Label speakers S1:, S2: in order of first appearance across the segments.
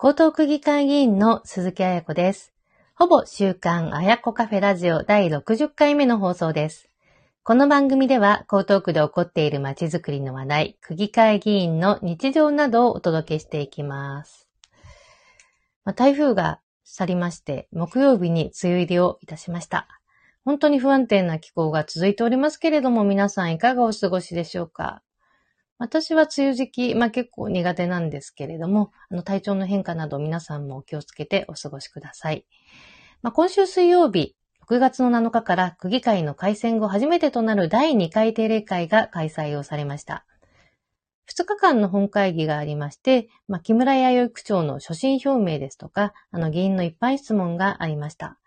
S1: 江東区議会議員の鈴木彩子です。ほぼ週刊あやこカフェラジオ第60回目の放送です。この番組では、江東区で起こっている街づくりの話題、区議会議員の日常などをお届けしていきます。まあ、台風が去りまして、木曜日に梅雨入りをいたしました。本当に不安定な気候が続いておりますけれども、皆さんいかがお過ごしでしょうか？私は梅雨時期、まあ結構苦手なんですけれども、あの体調の変化など皆さんも気をつけてお過ごしください。まあ、今週水曜日、6月の7日から区議会の改選後初めてとなる第2回定例会が開催をされました。2日間の本会議がありまして、まあ、木村弥生区長の所信表明ですとか、あの議員の一般質問がありました。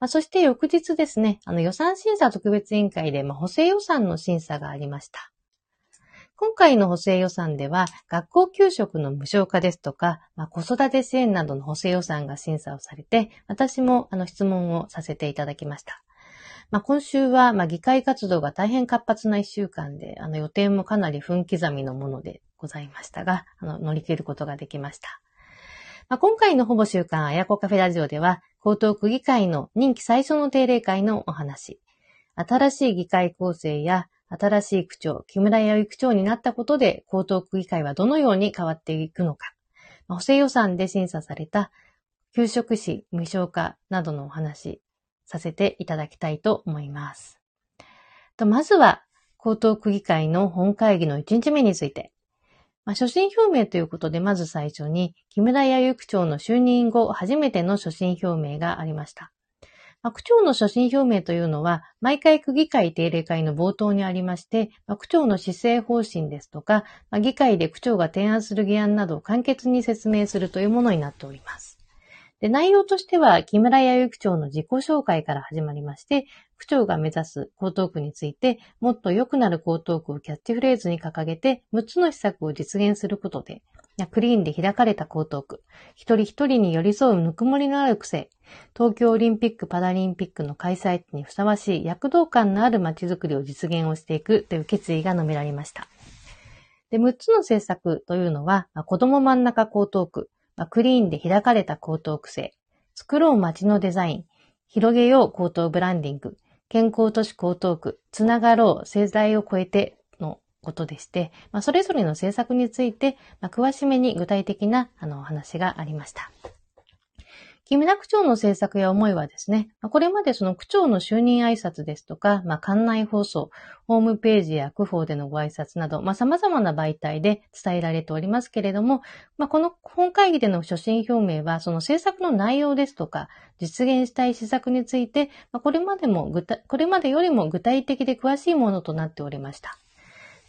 S1: まあ、そして翌日ですね、あの予算審査特別委員会で、まあ、補正予算の審査がありました。今回の補正予算では、学校給食の無償化ですとか、まあ、子育て支援などの補正予算が審査をされて、私もあの質問をさせていただきました。まあ、今週は、まあ、議会活動が大変活発な一週間で、あの予定もかなり分刻みのものでございましたが、あの乗り切ることができました。まあ、今回のほぼ週刊あやこカフェラジオでは、江東区議会の任期最初の定例会のお話、新しい議会構成や新しい区長、木村弥生区長になったことで、江東区議会はどのように変わっていくのか、補正予算で審査された給食費無償化などのお話させていただきたいと思います。とまずは、江東区議会の本会議の1日目について、まあ、所信表明ということで、まず最初に、木村弥生区長の就任後初めての所信表明がありました。区長の所信表明というのは、毎回区議会定例会の冒頭にありまして、区長の施政方針ですとか、議会で区長が提案する議案などを簡潔に説明するというものになっております。で内容としては、木村弥生区長の自己紹介から始まりまして、区長が目指す江東区について、もっと良くなる江東区をキャッチフレーズに掲げて、6つの施策を実現することで、クリーンで開かれた江東区、一人一人に寄り添うぬくもりのある癖、東京オリンピック・パラリンピックの開催地にふさわしい躍動感のある街づくりを実現をしていく。という決意が述べられました。で、6つの政策というのは、子供真ん中江東区、クリーンで開かれた江東区性、作ろう街のデザイン、広げよう江東ブランディング、健康都市江東区、つながろう。世代を超えてことでして、まあ、それぞれの政策について、まあ、詳しめに具体的なあのお話がありました。木村区長の政策や思いはですね、これまでその区長の就任挨拶ですとか、まあ、館内放送、ホームページや区法でのご挨拶など、まあ、様々な媒体で伝えられておりますけれども、まあ、この本会議での所信表明は、その政策の内容ですとか、実現したい施策について、まあ、これまでも、これまでよりも具体的で詳しいものとなっておりました。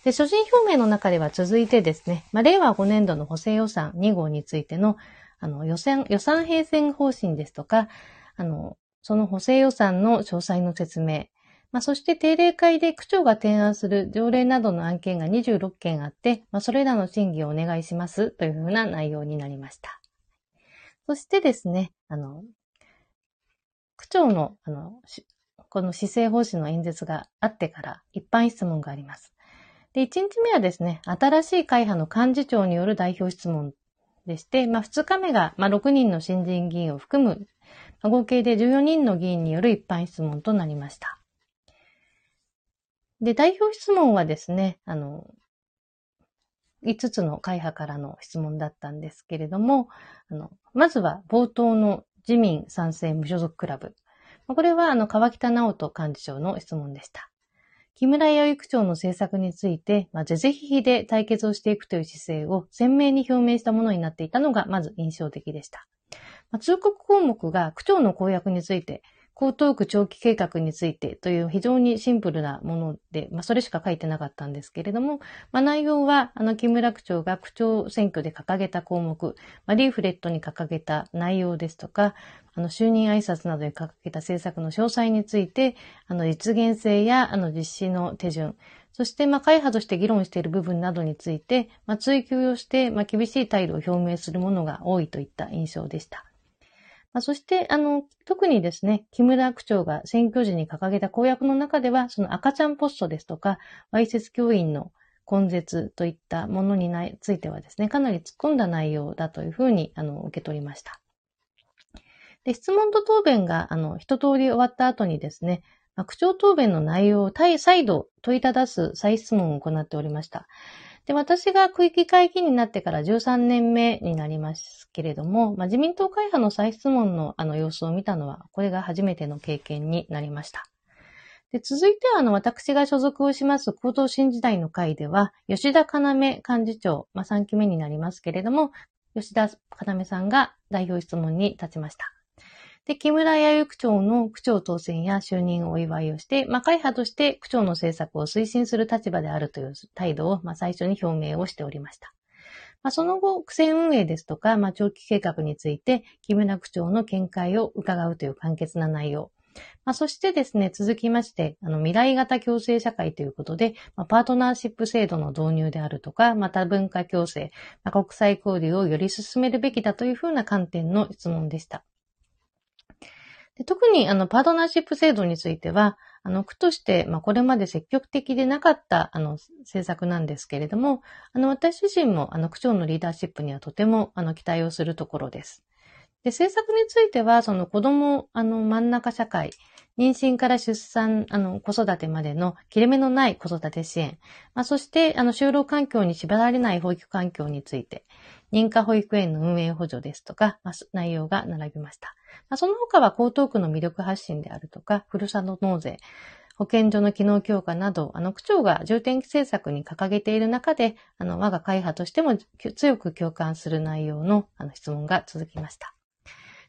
S1: で、所信表明の中では続いてですね、まあ、令和5年度の補正予算2号についてのあの、予算、予算編成方針ですとか、あの、その補正予算の詳細の説明、まあ、そして定例会で区長が提案する条例などの案件が26件あって、まあ、それらの審議をお願いしますというふうな内容になりました。そしてですね、あの、区長の、あの、この施政方針の演説があってから一般質問があります。で、1日目はですね、新しい会派の幹事長による代表質問でして、まあ、2日目が、まあ、6人の新人議員を含む、まあ、合計で14人の議員による一般質問となりました。で、代表質問はですね、あの、5つの会派からの質問だったんですけれども、あの、まずは冒頭の自民賛成無所属クラブ。これは、あの、川北直人幹事長の質問でした。木村弥生区長の政策について、まあ、是々非々で対決をしていくという姿勢を鮮明に表明したものになっていたのが、まず印象的でした。まあ、通告項目が区長の公約について、江東区長期計画についてという非常にシンプルなもので、まあ、それしか書いてなかったんですけれども、まあ、内容は、あの、木村区長が区長選挙で掲げた項目、まあ、リーフレットに掲げた内容ですとか、あの、就任挨拶などに掲げた政策の詳細について、あの、実現性や、あの、実施の手順、そして、まあ、会派として議論している部分などについて、まあ、追求をして、ま、厳しい態度を表明するものが多いといった印象でした。まあ、そして、あの、特にですね、木村区長が選挙時に掲げた公約の中では、その赤ちゃんポストですとか、わいせつ教員の根絶といったものについてはですね、かなり突っ込んだ内容だというふうに、あの、受け取りました。で、質問と答弁が、あの、一通り終わった後にですね、区長答弁の内容を再度問いただす再質問を行っておりました。で、私が区域会議になってから13年目になりますけれども、まあ、自民党会派の再質問のあの様子を見たのは、これが初めての経験になりました。で続いては、あの、私が所属をします高等新時代の会では、吉田要幹事長、まあ、3期目になりますけれども、吉田要さんが代表質問に立ちました。で、木村弥生区長の区長当選や就任をお祝いをして、まあ、会派として区長の政策を推進する立場であるという態度を、まあ、最初に表明をしておりました。まあ、その後、区政運営ですとか、まあ、長期計画について、木村区長の見解を伺うという簡潔な内容。まあ、そしてですね、続きまして、あの未来型共生社会ということで、まあ、パートナーシップ制度の導入であるとか、また文化共生、まあ、国際交流をより進めるべきだというふうな観点の質問でした。で特にあのパートナーシップ制度については、あの区として、まあ、これまで積極的でなかったあの政策なんですけれども、あの私自身もあの区長のリーダーシップにはとてもあの期待をするところです。で、政策については、その子供、あの、真ん中社会、妊娠から出産、あの、子育てまでの切れ目のない子育て支援、まあ、そして、あの、就労環境に縛られない保育環境について、認可保育園の運営補助ですとか、まあ、内容が並びました。まあ、その他は江東区の魅力発信であるとか、ふるさと納税、保健所の機能強化など、あの、区長が重点政策に掲げている中で、あの、我が会派としても強く共感する内容の、あの、質問が続きました。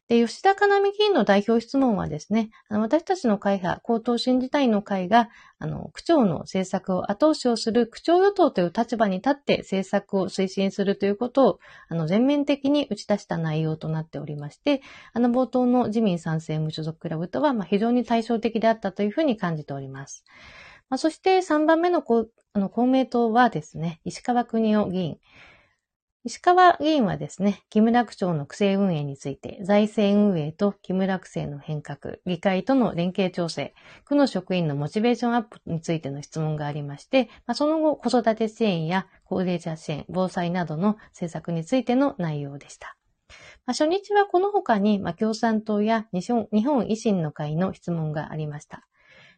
S1: で、吉田かなみ議員の代表質問はですね、あの私たちの会派、高等新時代の会が、あの、区長の政策を後押しをする区長与党という立場に立って政策を推進するということを、あの、全面的に打ち出した内容となっておりまして、あの、冒頭の自民賛成無所属クラブとは、まあ、非常に対照的であったというふうに感じております。まあ、そして3番目のあの公明党はですね、石川国夫議員。石川議員はですね、木村区長の区政運営について、財政運営と木村区政の変革、議会との連携調整、区の職員のモチベーションアップについての質問がありまして、まあ、その後、子育て支援や高齢者支援、防災などの政策についての内容でした。まあ、初日はこの他に、まあ、共産党や日本維新の会の質問がありました。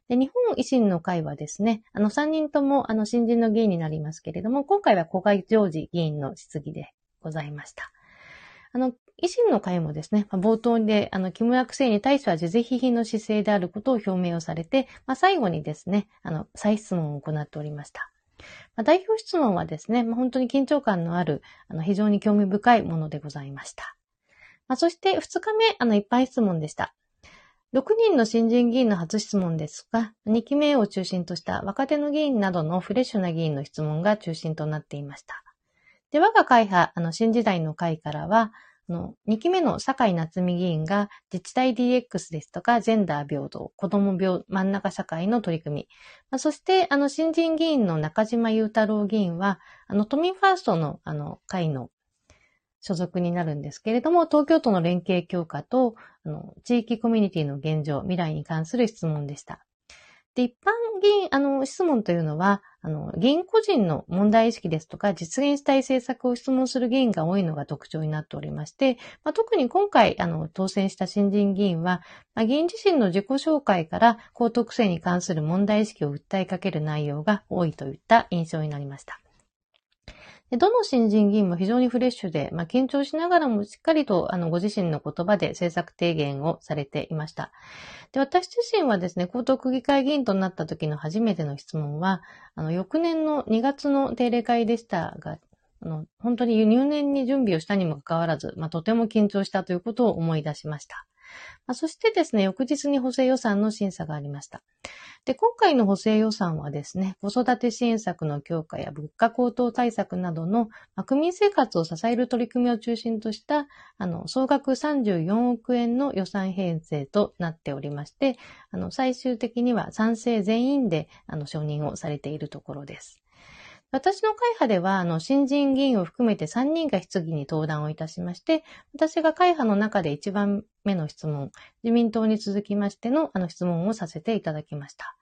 S1: で、日本維新の会はですね、あの3人ともあの新人の議員になりますけれども、今回は小海ジョージ議員の質疑でございました。あの、維新の会もですね、冒頭で、あの、木村区政に対しては是々非々の姿勢であることを表明をされて、まあ、最後にですね、あの、再質問を行っておりました。まあ、代表質問はですね、まあ、本当に緊張感のある、あの、非常に興味深いものでございました。まあ、そして2日目、あの、一般質問でした。6人の新人議員の初質問ですが、2期目を中心とした若手の議員などのフレッシュな議員の質問が中心となっていました。で、我が会派、あの、新時代の会からは、あの、2期目の坂井夏美議員が自治体 DX ですとか、ジェンダー平等、子供病、真ん中社会の取り組み。まあ、そして、あの、新人議員の中島裕太郎議員は、あの、都民ファーストの、あの、会の所属になるんですけれども、東京都の連携強化と、あの、地域コミュニティの現状、未来に関する質問でした。で、一般議員、あの、質問というのは、あの、議員個人の問題意識ですとか、実現したい政策を質問する議員が多いのが特徴になっておりまして、まあ、特に今回、あの、当選した新人議員は、まあ、議員自身の自己紹介から高得性に関する問題意識を訴えかける内容が多いといった印象になりました。どの新人議員も非常にフレッシュで、まあ、緊張しながらもしっかりとあのご自身の言葉で政策提言をされていました。で私自身はですね、高等区議会議員となった時の初めての質問は、あの翌年の2月の定例会でしたが、あの本当に入念に準備をしたにもかかわらず、まあ、とても緊張したということを思い出しました。まあ、そしてですね、翌日に補正予算の審査がありました。で、今回の補正予算はですね、子育て支援策の強化や物価高騰対策などの、まあ、区民生活を支える取り組みを中心とした、あの、総額34億円の予算編成となっておりまして、あの、最終的には賛成全員で、あの、承認をされているところです。私の会派では、あの、新人議員を含めて3人が質疑に登壇をいたしまして、私が会派の中で1番目の質問、自民党に続きましての、あの、質問をさせていただきました。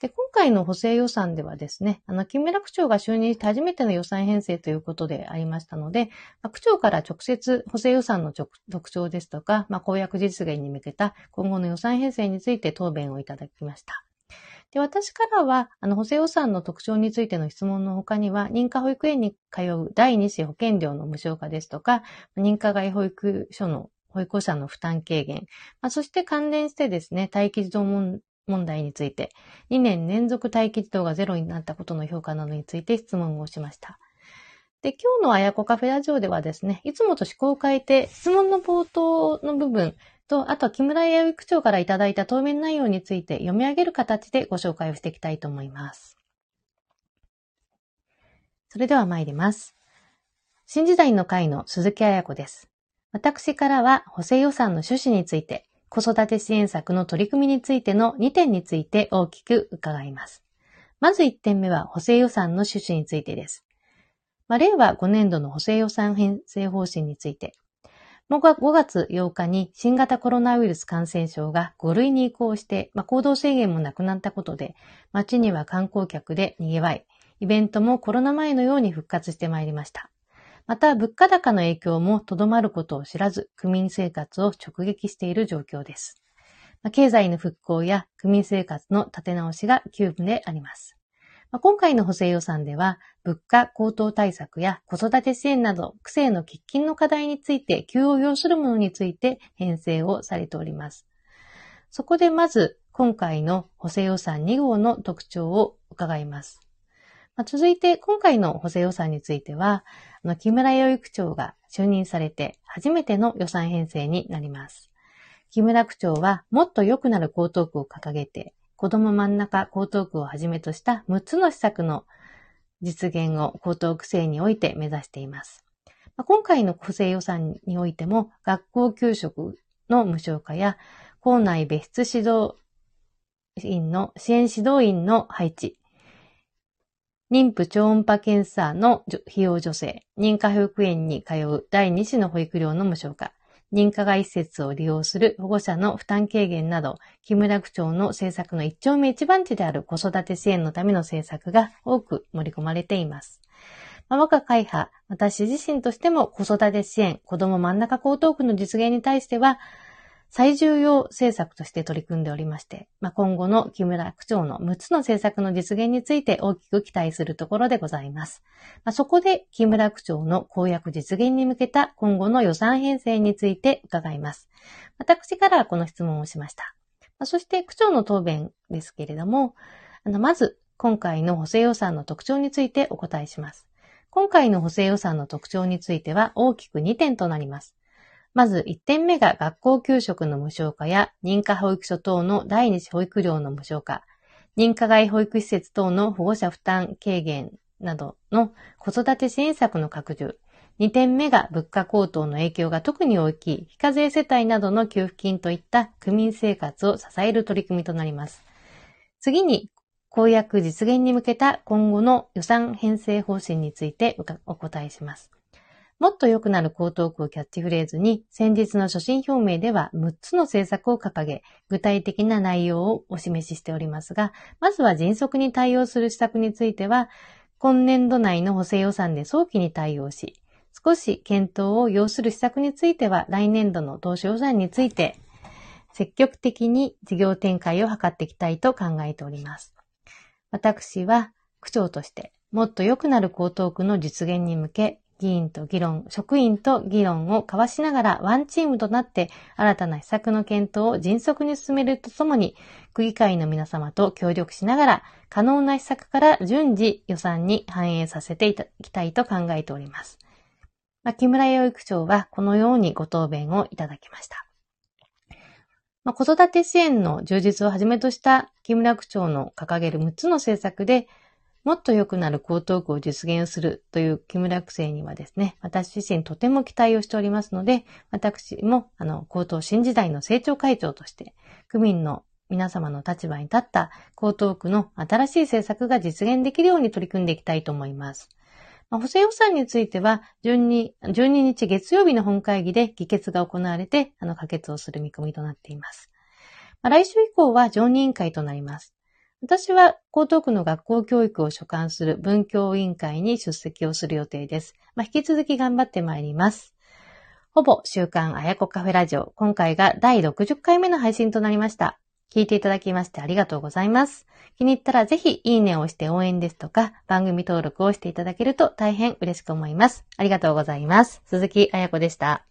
S1: で、今回の補正予算ではですね、あの、木村区長が就任して初めての予算編成ということでありましたので、まあ、区長から直接補正予算の特徴ですとか、まあ、公約実現に向けた今後の予算編成について答弁をいただきました。で、私からは、あの、補正予算の特徴についての質問の他には、認可保育園に通う第二子保険料の無償化ですとか、認可外保育所の保育者の負担軽減、まあ、そして関連してですね、待機児童問題について、2年連続待機児童がゼロになったことの評価などについて質問をしました。で、今日のあやこカフェラジオではですね、いつもと思考を変えて、質問の冒頭の部分と、あと木村弥生区長からいただいた答弁内容について読み上げる形でご紹介をしていきたいと思います。それでは参ります。新時代の会の鈴木彩子です。私からは補正予算の趣旨について、子育て支援策の取り組みについての2点について大きく伺います。まず1点目は補正予算の趣旨についてです。まあ、令和5年度の補正予算編成方針について、5月8日に新型コロナウイルス感染症が5類に移行して、まあ、行動制限もなくなったことで、街には観光客で賑わい、イベントもコロナ前のように復活してまいりました。また、物価高の影響もとどまることを知らず、区民生活を直撃している状況です。経済の復興や区民生活の立て直しが急務であります。今回の補正予算では、物価高騰対策や子育て支援など、区政の喫緊の課題について、急を要するものについて編成をされております。そこでまず、今回の補正予算2号の特徴を伺います。続いて、今回の補正予算については、木村養育長が就任されて初めての予算編成になります。木村区長はもっと良くなる江東区を掲げて、子供真ん中江東区をはじめとした6つの施策の実現を江東区政において目指しています。今回の補正予算においても、学校給食の無償化や、校内別室指導員の支援指導員の配置、妊婦超音波検査の費用助成、認可保育園に通う第2子の保育料の無償化、認可外施設を利用する保護者の負担軽減など、木村区長の政策の一丁目一番地である子育て支援のための政策が多く盛り込まれています。我が会派、私自身としても子育て支援、子供真ん中高等区の実現に対しては、最重要政策として取り組んでおりまして、まあ、今後の木村区長の6つの政策の実現について大きく期待するところでございます。まあ、そこで木村区長の公約実現に向けた今後の予算編成について伺います。私からこの質問をしました。まあ、そして区長の答弁ですけれども、あのまず今回の補正予算の特徴についてお答えします。今回の補正予算の特徴については大きく2点となります。まず1点目が学校給食の無償化や認可保育所等の第二次保育料の無償化、認可外保育施設等の保護者負担軽減などの子育て支援策の拡充、2点目が物価高騰の影響が特に大きい非課税世帯などの給付金といった区民生活を支える取り組みとなります。次に、公約実現に向けた今後の予算編成方針についてお答えします。もっと良くなる江東区をキャッチフレーズに、先日の所信表明では6つの政策を掲げ、具体的な内容をお示ししておりますが、まずは迅速に対応する施策については、今年度内の補正予算で早期に対応し、少し検討を要する施策については、来年度の当初予算について、積極的に事業展開を図っていきたいと考えております。私は、区長として、もっと良くなる江東区の実現に向け、議員と議論、職員と議論を交わしながらワンチームとなって新たな施策の検討を迅速に進めるとともに、区議会の皆様と協力しながら可能な施策から順次予算に反映させていきたいと考えております。まあ、木村養育長はこのようにご答弁をいただきました。まあ、子育て支援の充実をはじめとした木村区長の掲げる6つの政策で、もっと良くなる江東区を実現するという木村区政にはですね、私自身とても期待をしておりますので、私も、あの、江東新時代の成長会長として、区民の皆様の立場に立った江東区の新しい政策が実現できるように取り組んでいきたいと思います。補正予算については12、12日月曜日の本会議で議決が行われて、あの、可決をする見込みとなっています。来週以降は常任委員会となります。私は江東区の学校教育を所管する文教委員会に出席をする予定です。まあ、引き続き頑張ってまいります。ほぼ週刊あやこカフェラジオ。今回が第60回目の配信となりました。聞いていただきましてありがとうございます。気に入ったらぜひいいねを押して応援ですとか番組登録をしていただけると大変嬉しく思います。ありがとうございます。鈴木あやこでした。